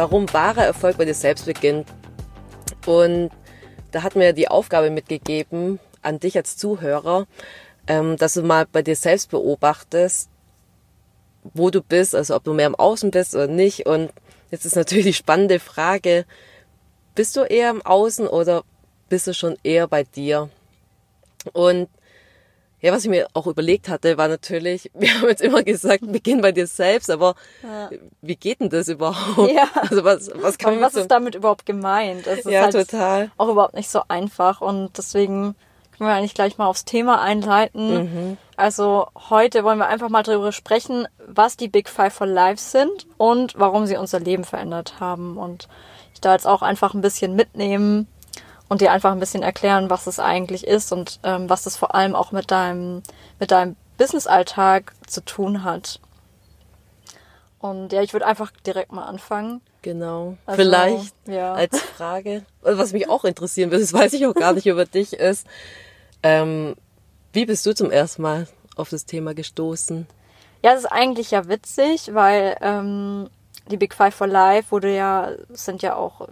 warum wahrer Erfolg bei dir selbst beginnt. Und da hat mir die Aufgabe mitgegeben an dich als Zuhörer, ähm, dass du mal bei dir selbst beobachtest, wo du bist, also ob du mehr im Außen bist oder nicht. Und jetzt ist natürlich die spannende Frage, bist du eher im Außen oder bist du schon eher bei dir? Und ja, was ich mir auch überlegt hatte, war natürlich, wir haben jetzt immer gesagt, beginn bei dir selbst, aber ja. wie geht denn das überhaupt? Ja. Also was, was kann man Was ist damit überhaupt gemeint? Das ist ja, halt total. Auch überhaupt nicht so einfach und deswegen können wir eigentlich gleich mal aufs Thema einleiten. Mhm. Also heute wollen wir einfach mal darüber sprechen, was die Big Five for Life sind und warum sie unser Leben verändert haben und ich da jetzt auch einfach ein bisschen mitnehmen, und dir einfach ein bisschen erklären, was es eigentlich ist und ähm, was das vor allem auch mit deinem, mit deinem Business-Alltag zu tun hat. Und ja, ich würde einfach direkt mal anfangen. Genau. Also, Vielleicht ja. als Frage, was mich auch interessieren würde, das weiß ich auch gar nicht über dich, ist, ähm, wie bist du zum ersten Mal auf das Thema gestoßen? Ja, es ist eigentlich ja witzig, weil ähm, die Big Five for Life wurde ja, sind ja auch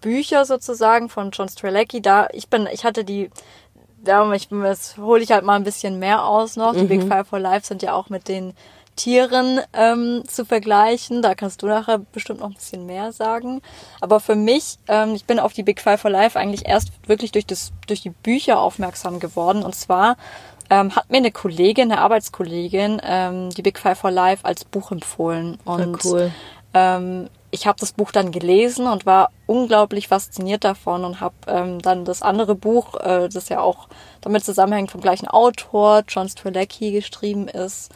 Bücher sozusagen von John Strelecki. Da, ich bin, ich hatte die, da ich, das hole ich halt mal ein bisschen mehr aus noch. Die Big mhm. Five for Life sind ja auch mit den Tieren ähm, zu vergleichen. Da kannst du nachher bestimmt noch ein bisschen mehr sagen. Aber für mich, ähm, ich bin auf die Big Five for Life eigentlich erst wirklich durch, das, durch die Bücher aufmerksam geworden. Und zwar ähm, hat mir eine Kollegin, eine Arbeitskollegin, ähm, die Big Five for Life als Buch empfohlen. Und ja, cool. ähm, ich habe das Buch dann gelesen und war unglaublich fasziniert davon und habe ähm, dann das andere Buch, äh, das ja auch damit zusammenhängt, vom gleichen Autor, John Strzelecki, geschrieben ist,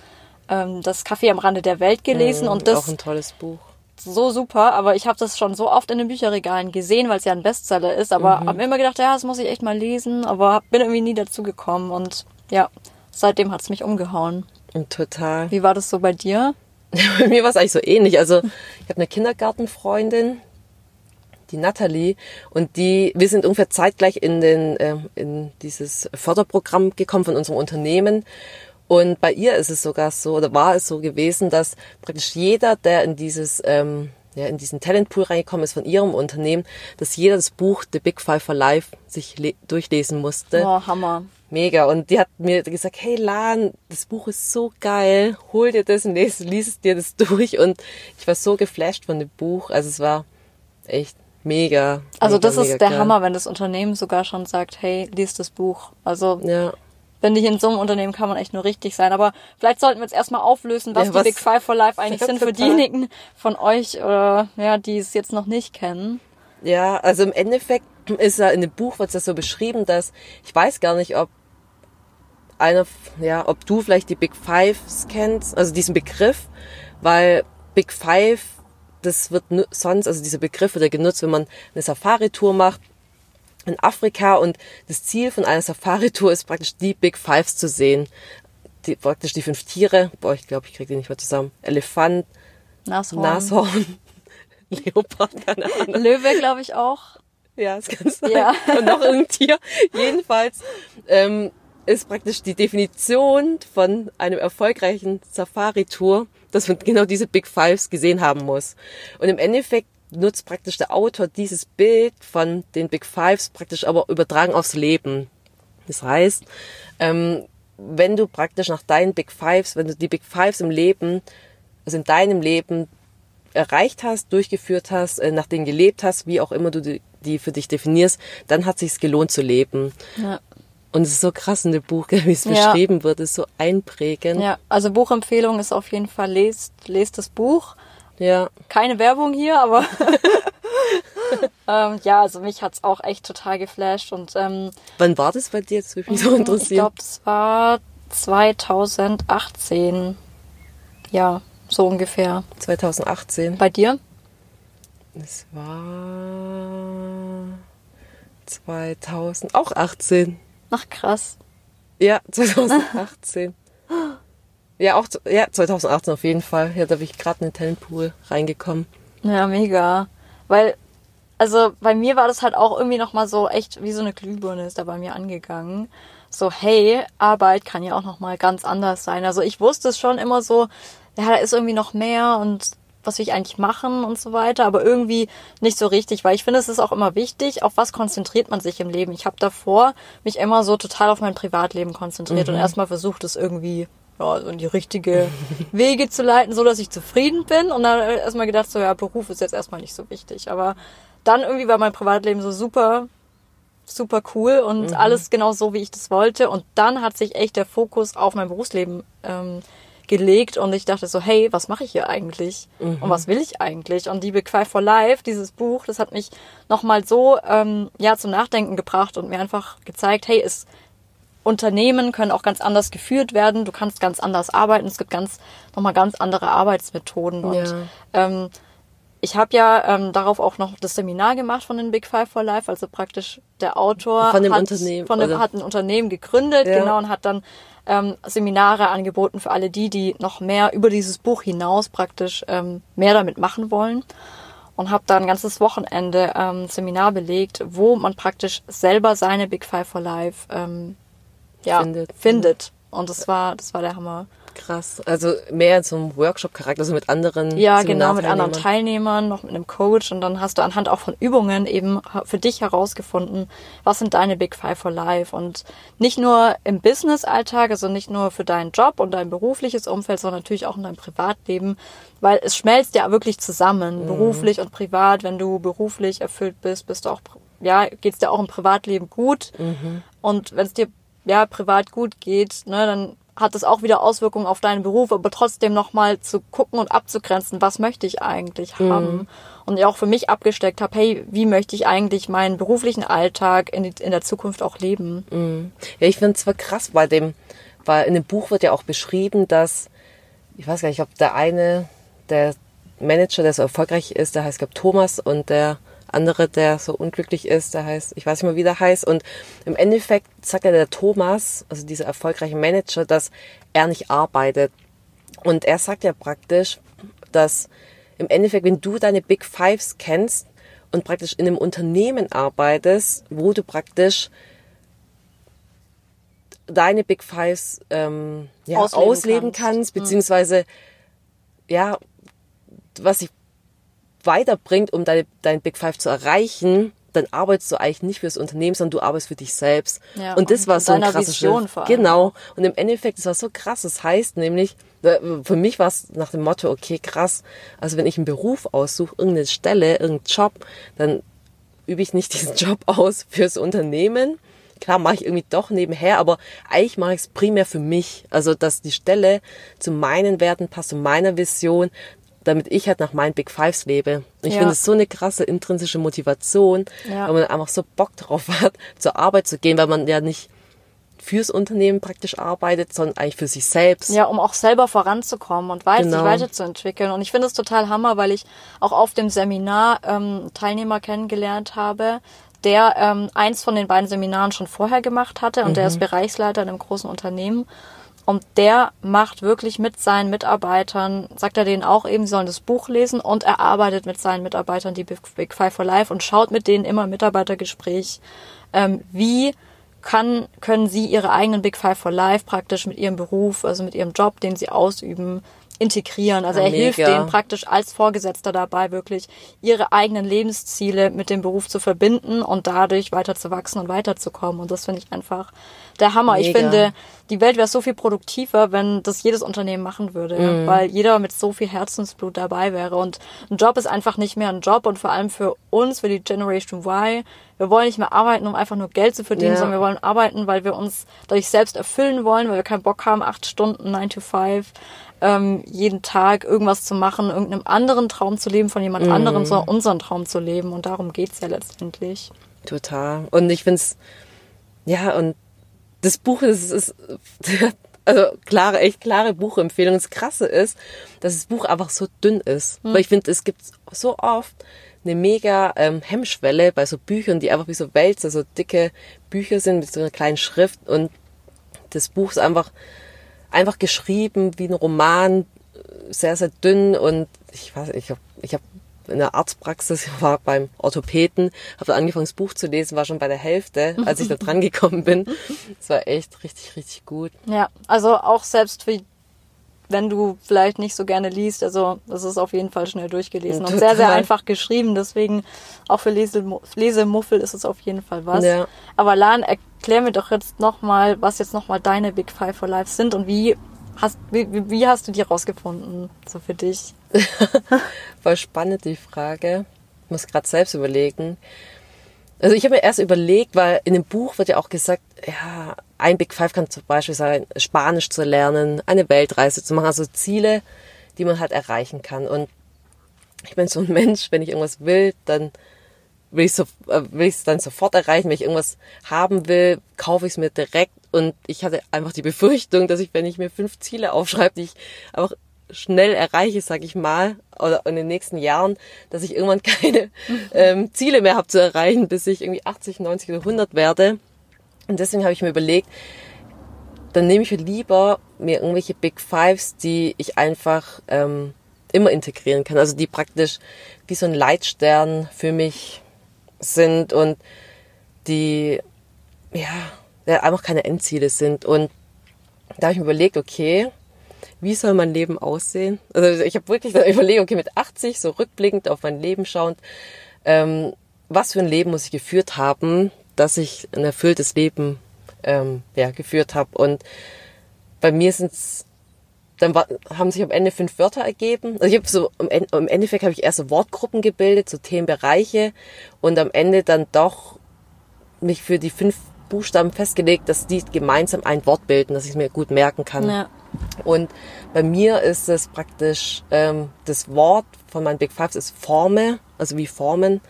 ähm, das Café am Rande der Welt gelesen. Mhm, und das auch ein tolles Buch. So super, aber ich habe das schon so oft in den Bücherregalen gesehen, weil es ja ein Bestseller ist. Aber mhm. habe immer gedacht, ja, das muss ich echt mal lesen, aber bin irgendwie nie dazu gekommen. Und ja, seitdem hat's mich umgehauen. Total. Wie war das so bei dir? Bei mir war es eigentlich so ähnlich. Also ich habe eine Kindergartenfreundin, die Natalie, und die, wir sind ungefähr zeitgleich in den äh, in dieses Förderprogramm gekommen von unserem Unternehmen. Und bei ihr ist es sogar so, oder war es so gewesen, dass praktisch jeder, der in dieses ähm, ja, in diesen Talentpool reingekommen ist von ihrem Unternehmen, dass jeder das Buch The Big Five for Life sich durchlesen musste. Oh, Hammer. Mega. Und die hat mir gesagt, hey Lan, das Buch ist so geil, hol dir das und lies, lies dir das durch. Und ich war so geflasht von dem Buch. Also es war echt mega. Also mega, das ist der geil. Hammer, wenn das Unternehmen sogar schon sagt, hey, lies das Buch. Also ja. wenn ich in so einem Unternehmen kann man echt nur richtig sein. Aber vielleicht sollten wir jetzt erstmal auflösen, was, ja, was die Big Five for Life eigentlich sind für diejenigen von euch, oder, ja, die es jetzt noch nicht kennen. Ja, also im Endeffekt ist ja in dem Buch wird es ja so beschrieben, dass ich weiß gar nicht, ob einer, ja, ob du vielleicht die Big Fives kennst, also diesen Begriff, weil Big Five, das wird sonst, also dieser Begriff wird ja genutzt, wenn man eine Safari-Tour macht in Afrika und das Ziel von einer Safari-Tour ist praktisch die Big Fives zu sehen. Die, praktisch die fünf Tiere, boah, ich glaube, ich kriege die nicht mehr zusammen. Elefant, Nashorn, Nashorn Leopard, keine Ahnung. Löwe, glaube ich auch. Ja, das kann sein. Ja. Und noch irgendein Tier. Jedenfalls ähm, ist praktisch die Definition von einem erfolgreichen Safari-Tour, dass man genau diese Big Fives gesehen haben muss. Und im Endeffekt nutzt praktisch der Autor dieses Bild von den Big Fives praktisch aber übertragen aufs Leben. Das heißt, ähm, wenn du praktisch nach deinen Big Fives, wenn du die Big Fives im Leben, also in deinem Leben erreicht hast, durchgeführt hast, äh, nach denen gelebt hast, wie auch immer du die, die für dich definierst, dann hat sich's gelohnt zu leben. Ja. Und es ist so krass in dem Buch, wie es ja. beschrieben wird, ist so einprägend. Ja, also Buchempfehlung ist auf jeden Fall, lest, lest das Buch. Ja. Keine Werbung hier, aber ähm, ja, also mich hat's auch echt total geflasht. Und ähm, wann war das bei dir? Das würde mich so interessieren. Ich glaube, das war 2018. Ja, so ungefähr. 2018. Bei dir? Es war 2000, auch 18. Ach krass. Ja, 2018. ja, auch ja, 2018 auf jeden Fall. Ja, da bin ich gerade in den Talentpool reingekommen. Ja, mega. Weil, also bei mir war das halt auch irgendwie nochmal so echt wie so eine Glühbirne ist da bei mir angegangen. So, hey, Arbeit kann ja auch nochmal ganz anders sein. Also ich wusste es schon immer so, ja, da ist irgendwie noch mehr und was will ich eigentlich machen und so weiter, aber irgendwie nicht so richtig, weil ich finde, es ist auch immer wichtig, auf was konzentriert man sich im Leben. Ich habe davor mich immer so total auf mein Privatleben konzentriert mhm. und erstmal versucht, es irgendwie ja, so in die richtige Wege zu leiten, so dass ich zufrieden bin und dann erstmal gedacht, so ja, Beruf ist jetzt erstmal nicht so wichtig, aber dann irgendwie war mein Privatleben so super super cool und mhm. alles genau so, wie ich das wollte. Und dann hat sich echt der Fokus auf mein Berufsleben ähm, gelegt und ich dachte so, hey, was mache ich hier eigentlich? Mhm. Und was will ich eigentlich? Und die Big Five for Life, dieses Buch, das hat mich nochmal so ähm, ja zum Nachdenken gebracht und mir einfach gezeigt, hey, es Unternehmen können auch ganz anders geführt werden, du kannst ganz anders arbeiten, es gibt ganz nochmal ganz andere Arbeitsmethoden und ja. ähm, ich habe ja ähm, darauf auch noch das Seminar gemacht von den Big Five for Life, also praktisch der Autor von dem hat, Unternehmen, von dem, hat ein Unternehmen gegründet, ja. genau, und hat dann ähm, Seminare angeboten für alle die, die noch mehr über dieses Buch hinaus praktisch ähm, mehr damit machen wollen. Und habe da ein ganzes Wochenende ähm, Seminar belegt, wo man praktisch selber seine Big Five for Life ähm, ja, findet. findet. Und das war, das war der Hammer. Krass. Also mehr zum Workshop-Charakter, also mit anderen Ja, genau, mit anderen Teilnehmern, noch mit einem Coach und dann hast du anhand auch von Übungen eben für dich herausgefunden, was sind deine Big Five for Life und nicht nur im Business-Alltag, also nicht nur für deinen Job und dein berufliches Umfeld, sondern natürlich auch in deinem Privatleben, weil es schmelzt ja wirklich zusammen, mhm. beruflich und privat. Wenn du beruflich erfüllt bist, bist du auch, ja, geht's dir auch im Privatleben gut mhm. und wenn es dir ja privat gut geht, ne, dann hat das auch wieder Auswirkungen auf deinen Beruf, aber trotzdem nochmal zu gucken und abzugrenzen, was möchte ich eigentlich mhm. haben. Und ja auch für mich abgesteckt habe, hey, wie möchte ich eigentlich meinen beruflichen Alltag in, in der Zukunft auch leben? Mhm. Ja, ich finde es zwar krass bei dem, weil in dem Buch wird ja auch beschrieben, dass, ich weiß gar nicht, ob der eine, der Manager, der so erfolgreich ist, der heißt, glaube Thomas und der andere, der so unglücklich ist, der heißt, ich weiß nicht mehr, wie der heißt. Und im Endeffekt sagt ja der Thomas, also dieser erfolgreiche Manager, dass er nicht arbeitet. Und er sagt ja praktisch, dass im Endeffekt, wenn du deine Big Fives kennst und praktisch in einem Unternehmen arbeitest, wo du praktisch deine Big Fives ähm, ja, ausleben, ausleben kannst. kannst, mhm. beziehungsweise ja, was ich weiterbringt, um deine, dein Big Five zu erreichen, dann arbeitest du eigentlich nicht fürs Unternehmen, sondern du arbeitest für dich selbst. Ja, und das und war so ein krasses Vision vor allem. Genau. Und im Endeffekt, das war so krass. Das heißt nämlich, für mich war es nach dem Motto, okay, krass. Also wenn ich einen Beruf aussuche, irgendeine Stelle, irgendeinen Job, dann übe ich nicht diesen Job aus fürs Unternehmen. Klar mache ich irgendwie doch nebenher, aber eigentlich mache ich es primär für mich. Also, dass die Stelle zu meinen Werten passt, zu meiner Vision, damit ich halt nach meinen Big Fives lebe. Ich ja. finde es so eine krasse intrinsische Motivation, ja. weil man einfach so Bock drauf hat, zur Arbeit zu gehen, weil man ja nicht fürs Unternehmen praktisch arbeitet, sondern eigentlich für sich selbst. Ja, um auch selber voranzukommen und weit, genau. sich weiterzuentwickeln. Und ich finde es total hammer, weil ich auch auf dem Seminar ähm, Teilnehmer kennengelernt habe, der ähm, eins von den beiden Seminaren schon vorher gemacht hatte und mhm. der ist Bereichsleiter in einem großen Unternehmen. Und der macht wirklich mit seinen Mitarbeitern, sagt er denen auch eben, sie sollen das Buch lesen und er arbeitet mit seinen Mitarbeitern die Big Five for Life und schaut mit denen immer im Mitarbeitergespräch, ähm, wie kann, können sie ihre eigenen Big Five for Life praktisch mit ihrem Beruf, also mit ihrem Job, den sie ausüben, integrieren. Also ja, er hilft denen praktisch als Vorgesetzter dabei, wirklich ihre eigenen Lebensziele mit dem Beruf zu verbinden und dadurch weiter zu wachsen und weiterzukommen. Und das finde ich einfach der Hammer. Mega. Ich finde, die Welt wäre so viel produktiver, wenn das jedes Unternehmen machen würde, mhm. weil jeder mit so viel Herzensblut dabei wäre. Und ein Job ist einfach nicht mehr ein Job und vor allem für uns, für die Generation Y, wir wollen nicht mehr arbeiten, um einfach nur Geld zu verdienen, ja. sondern wir wollen arbeiten, weil wir uns dadurch selbst erfüllen wollen, weil wir keinen Bock haben, acht Stunden, nine to five, ähm, jeden Tag irgendwas zu machen, irgendeinem anderen Traum zu leben von jemand mhm. anderem, sondern unseren Traum zu leben. Und darum geht's ja letztendlich. Total. Und ich find's, ja, und das Buch ist, ist also klare, echt klare Buchempfehlung. Das Krasse ist, dass das Buch einfach so dünn ist. Mhm. Weil ich finde, es gibt so oft eine mega ähm, Hemmschwelle bei so Büchern, die einfach wie so Wälzer, so dicke Bücher sind mit so einer kleinen Schrift und das Buch ist einfach einfach geschrieben wie ein Roman, sehr sehr dünn und ich weiß ich habe ich habe in der Arztpraxis, ich war beim Orthopäden, habe angefangen das Buch zu lesen, war schon bei der Hälfte, als ich da dran gekommen bin. Es war echt richtig richtig gut. Ja, also auch selbst für wenn du vielleicht nicht so gerne liest, also das ist auf jeden Fall schnell durchgelesen und sehr, sehr einfach geschrieben. Deswegen auch für Lesemuffel ist es auf jeden Fall was. Ja. Aber Lan, erklär mir doch jetzt nochmal, was jetzt nochmal deine Big Five for Life sind und wie hast, wie, wie hast du die rausgefunden, so für dich? Voll spannend die Frage. Ich muss gerade selbst überlegen. Also ich habe mir erst überlegt, weil in dem Buch wird ja auch gesagt, ja, ein Big Five kann zum Beispiel sein, Spanisch zu lernen, eine Weltreise zu machen, also Ziele, die man halt erreichen kann. Und ich bin so ein Mensch, wenn ich irgendwas will, dann will ich so, äh, will ich es dann sofort erreichen. Wenn ich irgendwas haben will, kaufe ich es mir direkt. Und ich hatte einfach die Befürchtung, dass ich, wenn ich mir fünf Ziele aufschreibe, die ich einfach schnell erreiche, sag ich mal, oder in den nächsten Jahren, dass ich irgendwann keine ähm, Ziele mehr habe zu erreichen, bis ich irgendwie 80, 90 oder 100 werde. Und deswegen habe ich mir überlegt, dann nehme ich lieber mir irgendwelche Big Fives, die ich einfach ähm, immer integrieren kann. Also die praktisch wie so ein Leitstern für mich sind und die ja, einfach keine Endziele sind. Und da habe ich mir überlegt, okay, wie soll mein Leben aussehen? Also ich habe wirklich überlegt, okay, mit 80, so rückblickend auf mein Leben schauend, ähm, was für ein Leben muss ich geführt haben, dass ich ein erfülltes Leben ähm, ja, geführt habe. Und bei mir sind es dann war, haben sich am Ende fünf Wörter ergeben. Also ich habe so im Endeffekt habe ich erst so Wortgruppen gebildet, so Themenbereiche und am Ende dann doch mich für die fünf Buchstaben festgelegt, dass die gemeinsam ein Wort bilden, dass ich es mir gut merken kann. Ja. Und bei mir ist es praktisch ähm, das Wort von meinen Big Fives ist Forme, also wie Formen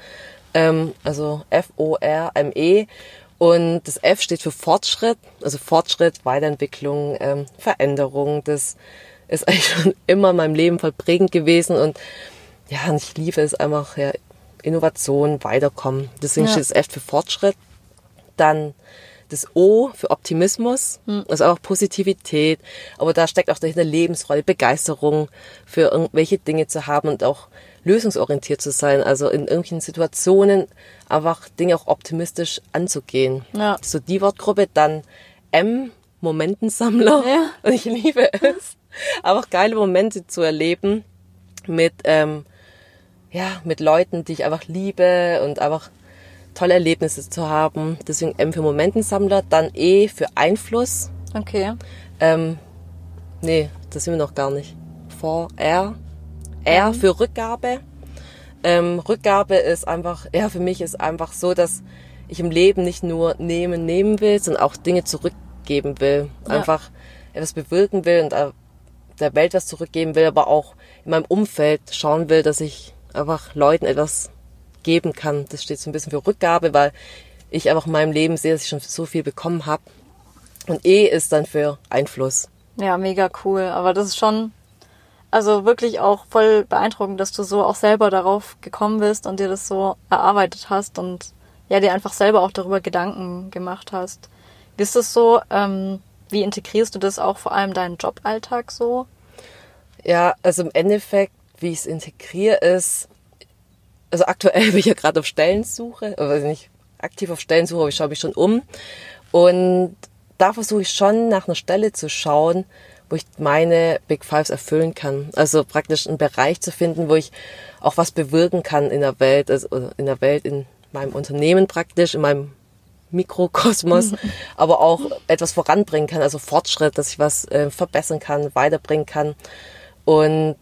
ähm, also F-O-R-M-E. Und das F steht für Fortschritt, also Fortschritt, Weiterentwicklung, ähm, Veränderung. Das ist eigentlich schon immer in meinem Leben voll prägend gewesen und ja, und ich liebe es einfach, ja, Innovation, weiterkommen. Deswegen ja. steht das F für Fortschritt. Dann das O für Optimismus, mhm. also auch Positivität, aber da steckt auch dahinter Lebensfreude, Begeisterung für irgendwelche Dinge zu haben und auch lösungsorientiert zu sein, also in irgendwelchen Situationen einfach Dinge auch optimistisch anzugehen. Ja. So die Wortgruppe, dann M, Momentensammler. Ja. Und ich liebe es, einfach geile Momente zu erleben mit, ähm, ja, mit Leuten, die ich einfach liebe und einfach tolle Erlebnisse zu haben. Deswegen M für Momentensammler, dann E für Einfluss. Okay. Ähm, nee, das sind wir noch gar nicht. Vor R R mhm. für Rückgabe. Ähm, Rückgabe ist einfach, ja, für mich ist einfach so, dass ich im Leben nicht nur nehmen, nehmen will, sondern auch Dinge zurückgeben will. Ja. Einfach etwas bewirken will und äh, der Welt was zurückgeben will, aber auch in meinem Umfeld schauen will, dass ich einfach Leuten etwas geben kann. Das steht so ein bisschen für Rückgabe, weil ich einfach in meinem Leben sehe, dass ich schon so viel bekommen habe. Und E ist dann für Einfluss. Ja, mega cool. Aber das ist schon also wirklich auch voll beeindruckend, dass du so auch selber darauf gekommen bist und dir das so erarbeitet hast und ja, dir einfach selber auch darüber Gedanken gemacht hast. Wie ist das so? Ähm, wie integrierst du das auch vor allem deinen Joballtag so? Ja, also im Endeffekt, wie ich es integriere, ist, also aktuell bin ich ja gerade auf Stellensuche, oder nicht aktiv auf Stellensuche, aber ich schaue mich schon um. Und da versuche ich schon nach einer Stelle zu schauen, wo ich meine Big Fives erfüllen kann. Also praktisch einen Bereich zu finden, wo ich auch was bewirken kann in der Welt, also in der Welt, in meinem Unternehmen praktisch, in meinem Mikrokosmos, aber auch etwas voranbringen kann, also Fortschritt, dass ich was äh, verbessern kann, weiterbringen kann. Und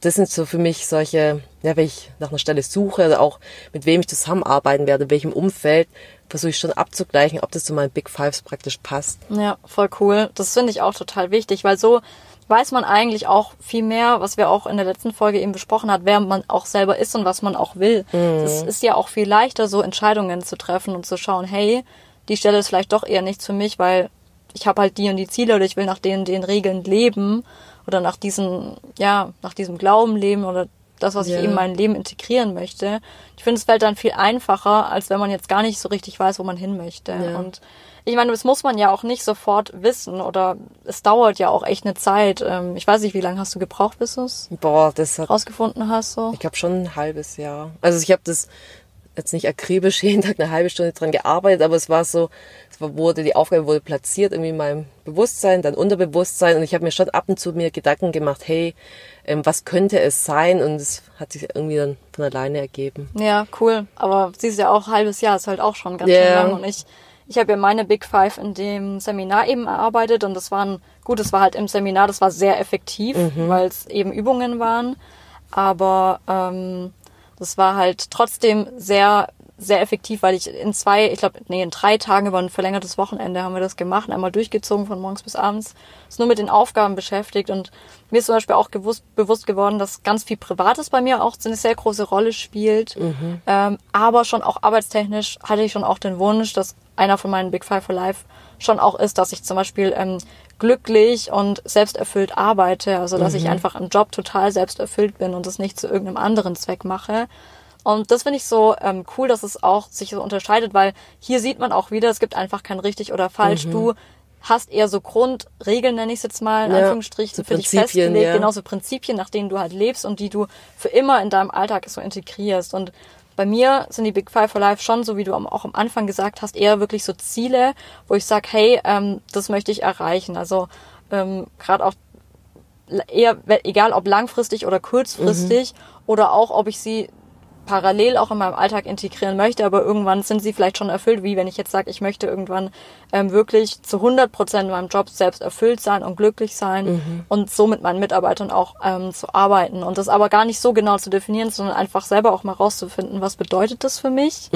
das sind so für mich solche, ja, wenn ich nach einer Stelle suche oder auch mit wem ich zusammenarbeiten werde, in welchem Umfeld, versuche ich schon abzugleichen, ob das zu meinen Big Fives praktisch passt. Ja, voll cool. Das finde ich auch total wichtig, weil so weiß man eigentlich auch viel mehr, was wir auch in der letzten Folge eben besprochen hat, wer man auch selber ist und was man auch will. Es mhm. ist ja auch viel leichter, so Entscheidungen zu treffen und zu schauen, hey, die Stelle ist vielleicht doch eher nichts für mich, weil ich habe halt die und die Ziele oder ich will nach den den Regeln leben oder nach diesen, ja, nach diesem Glauben leben oder das, was Ja. ich eben in mein Leben integrieren möchte. Ich finde, es fällt dann viel einfacher, als wenn man jetzt gar nicht so richtig weiß, wo man hin möchte. Ja. Und ich meine, das muss man ja auch nicht sofort wissen oder es dauert ja auch echt eine Zeit. Ähm, Ich weiß nicht, wie lange hast du gebraucht, bis du es Boah, das hat, rausgefunden hast? So? ich glaube schon ein halbes Jahr. Also ich habe das jetzt nicht akribisch jeden Tag eine halbe Stunde dran gearbeitet, aber es war so, es wurde, die Aufgabe wurde platziert irgendwie in meinem Bewusstsein, dann Unterbewusstsein und ich habe mir schon ab und zu mir Gedanken gemacht, hey, ähm, was könnte es sein? Und es hat sich irgendwie dann von alleine ergeben. Ja, cool. Aber siehst ja auch, halbes Jahr ist halt auch schon ganz schön lang. Und ich, ich habe ja meine Big Five in dem Seminar eben erarbeitet und das waren, gut, es war halt im Seminar, das war sehr effektiv, weil es eben Übungen waren. Aber ähm, das war halt trotzdem sehr, sehr effektiv, weil ich in zwei, ich glaube, nee, in drei Tagen über ein verlängertes Wochenende haben wir das gemacht, einmal durchgezogen von morgens bis abends, ist nur mit den Aufgaben beschäftigt und mir ist zum Beispiel auch gewusst, bewusst geworden, dass ganz viel Privates bei mir auch eine sehr große Rolle spielt, ähm, aber schon auch arbeitstechnisch hatte ich schon auch den Wunsch, dass einer von meinen Big Five for Life schon auch ist, dass ich zum Beispiel ähm, glücklich und selbsterfüllt arbeite, also dass ich einfach im Job total selbsterfüllt bin und das nicht zu irgendeinem anderen Zweck mache. Und das finde ich so ähm, cool, dass es auch sich so unterscheidet, weil hier sieht man auch wieder, es gibt einfach kein richtig oder falsch. Du hast eher so Grundregeln, nenne ich es jetzt mal, in Ja, Anführungsstrichen, so für dich festgelegt, ja. genau so Prinzipien, nach denen du halt lebst und die du für immer in deinem Alltag so integrierst. Und bei mir sind die Big Five for Life schon, so wie du auch am Anfang gesagt hast, eher wirklich so Ziele, wo ich sage, hey, ähm, das möchte ich erreichen. Also ähm, gerade auch eher, egal ob langfristig oder kurzfristig oder auch, ob ich sie parallel auch in meinem Alltag integrieren möchte, aber irgendwann sind sie vielleicht schon erfüllt, wie wenn ich jetzt sage, ich möchte irgendwann ähm, wirklich zu 100 Prozent in meinem Job selbst erfüllt sein und glücklich sein und so mit meinen Mitarbeitern auch ähm, zu arbeiten. Und das aber gar nicht so genau zu definieren, sondern einfach selber auch mal rauszufinden, was bedeutet das für mich,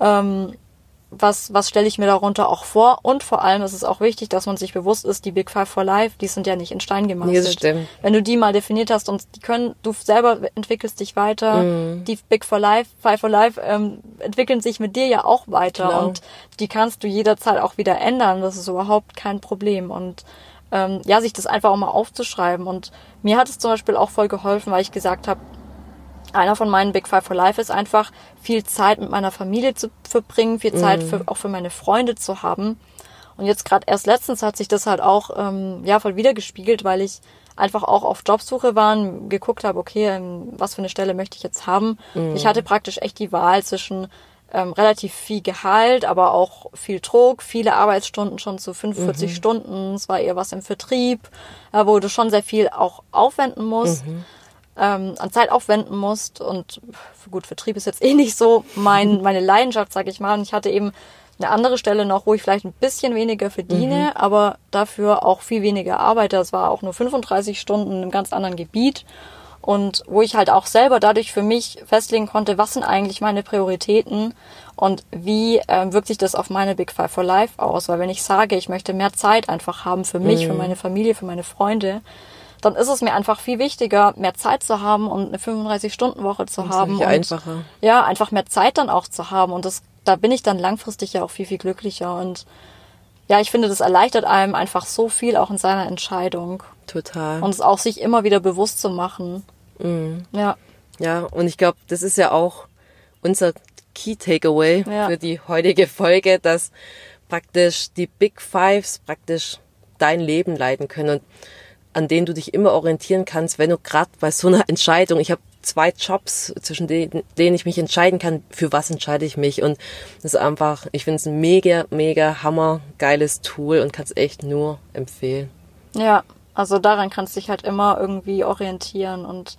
ähm, was, was stelle ich mir darunter auch vor und vor allem ist es auch wichtig, dass man sich bewusst ist, die Big Five for Life, die sind ja nicht in Stein gemeißelt. Nee, das stimmt. Wenn du die mal definiert hast und die können, du selber entwickelst dich weiter, Mhm. die Big for Life, Five for Life ähm, entwickeln sich mit dir ja auch weiter Genau. und die kannst du jederzeit auch wieder ändern. Das ist überhaupt kein Problem und ähm, ja, sich das einfach auch mal aufzuschreiben und mir hat es zum Beispiel auch voll geholfen, weil ich gesagt habe, einer von meinen Big Five for Life ist einfach viel Zeit mit meiner Familie zu verbringen, viel Zeit für, auch für meine Freunde zu haben. Und jetzt gerade erst letztens hat sich das halt auch ähm, ja voll wiedergespiegelt, weil ich einfach auch auf Jobsuche war und geguckt habe, okay, ähm, was für eine Stelle möchte ich jetzt haben. Ich hatte praktisch echt die Wahl zwischen ähm, relativ viel Gehalt, aber auch viel Druck, viele Arbeitsstunden schon zu 45 Stunden. Es war eher was im Vertrieb, äh, wo du schon sehr viel auch aufwenden musst ähm, an Zeit aufwenden musst. Und gut, Vertrieb ist jetzt eh nicht so mein, meine Leidenschaft, sag ich mal. Und ich hatte eben eine andere Stelle noch, wo ich vielleicht ein bisschen weniger verdiene, aber dafür auch viel weniger arbeite. Das war auch nur 35 Stunden in einem ganz anderen Gebiet. Und wo ich halt auch selber dadurch für mich festlegen konnte, was sind eigentlich meine Prioritäten und wie ähm, wirkt sich das auf meine Big Five for Life aus. Weil wenn ich sage, ich möchte mehr Zeit einfach haben für mich, für meine Familie, für meine Freunde, dann ist es mir einfach viel wichtiger, mehr Zeit zu haben und eine 35-Stunden-Woche zu haben. viel und einfacher. Ja, einfach mehr Zeit dann auch zu haben. Und das, da bin ich dann langfristig ja auch viel, viel glücklicher. Und ja, ich finde, das erleichtert einem einfach so viel auch in seiner Entscheidung. Total. Und es auch sich immer wieder bewusst zu machen. Mhm. Ja. Ja, und ich glaube, das ist ja auch unser Key Takeaway Ja. für die heutige Folge, dass praktisch die Big Fives praktisch dein Leben leiten können und an denen du dich immer orientieren kannst, wenn du gerade bei so einer Entscheidung, ich habe zwei Jobs, zwischen denen, denen ich mich entscheiden kann, für was entscheide ich mich und das ist einfach, ich finde es ein mega, mega hammergeiles Tool und kann es echt nur empfehlen. Ja, also daran kannst du dich halt immer irgendwie orientieren und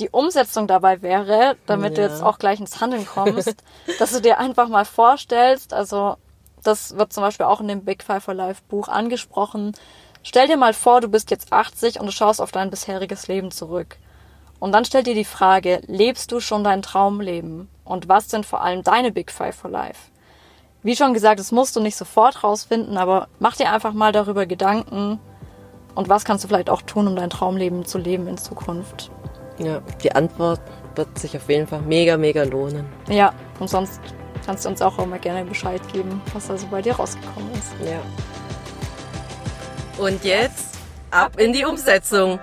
die Umsetzung dabei wäre, damit du Ja. jetzt auch gleich ins Handeln kommst, dass du dir einfach mal vorstellst, also das wird zum Beispiel auch in dem Big Five for Life Buch angesprochen. Stell dir mal vor, du bist jetzt 80 und du schaust auf dein bisheriges Leben zurück. Und dann stell dir die Frage, lebst du schon dein Traumleben? Und was sind vor allem deine Big Five for Life? Wie schon gesagt, das musst du nicht sofort rausfinden, aber mach dir einfach mal darüber Gedanken. Und was kannst du vielleicht auch tun, um dein Traumleben zu leben in Zukunft? Ja, die Antwort wird sich auf jeden Fall mega, mega lohnen. Ja, und sonst kannst du uns auch immer gerne Bescheid geben, was da so bei dir rausgekommen ist. Ja. Und jetzt ab in die Umsetzung.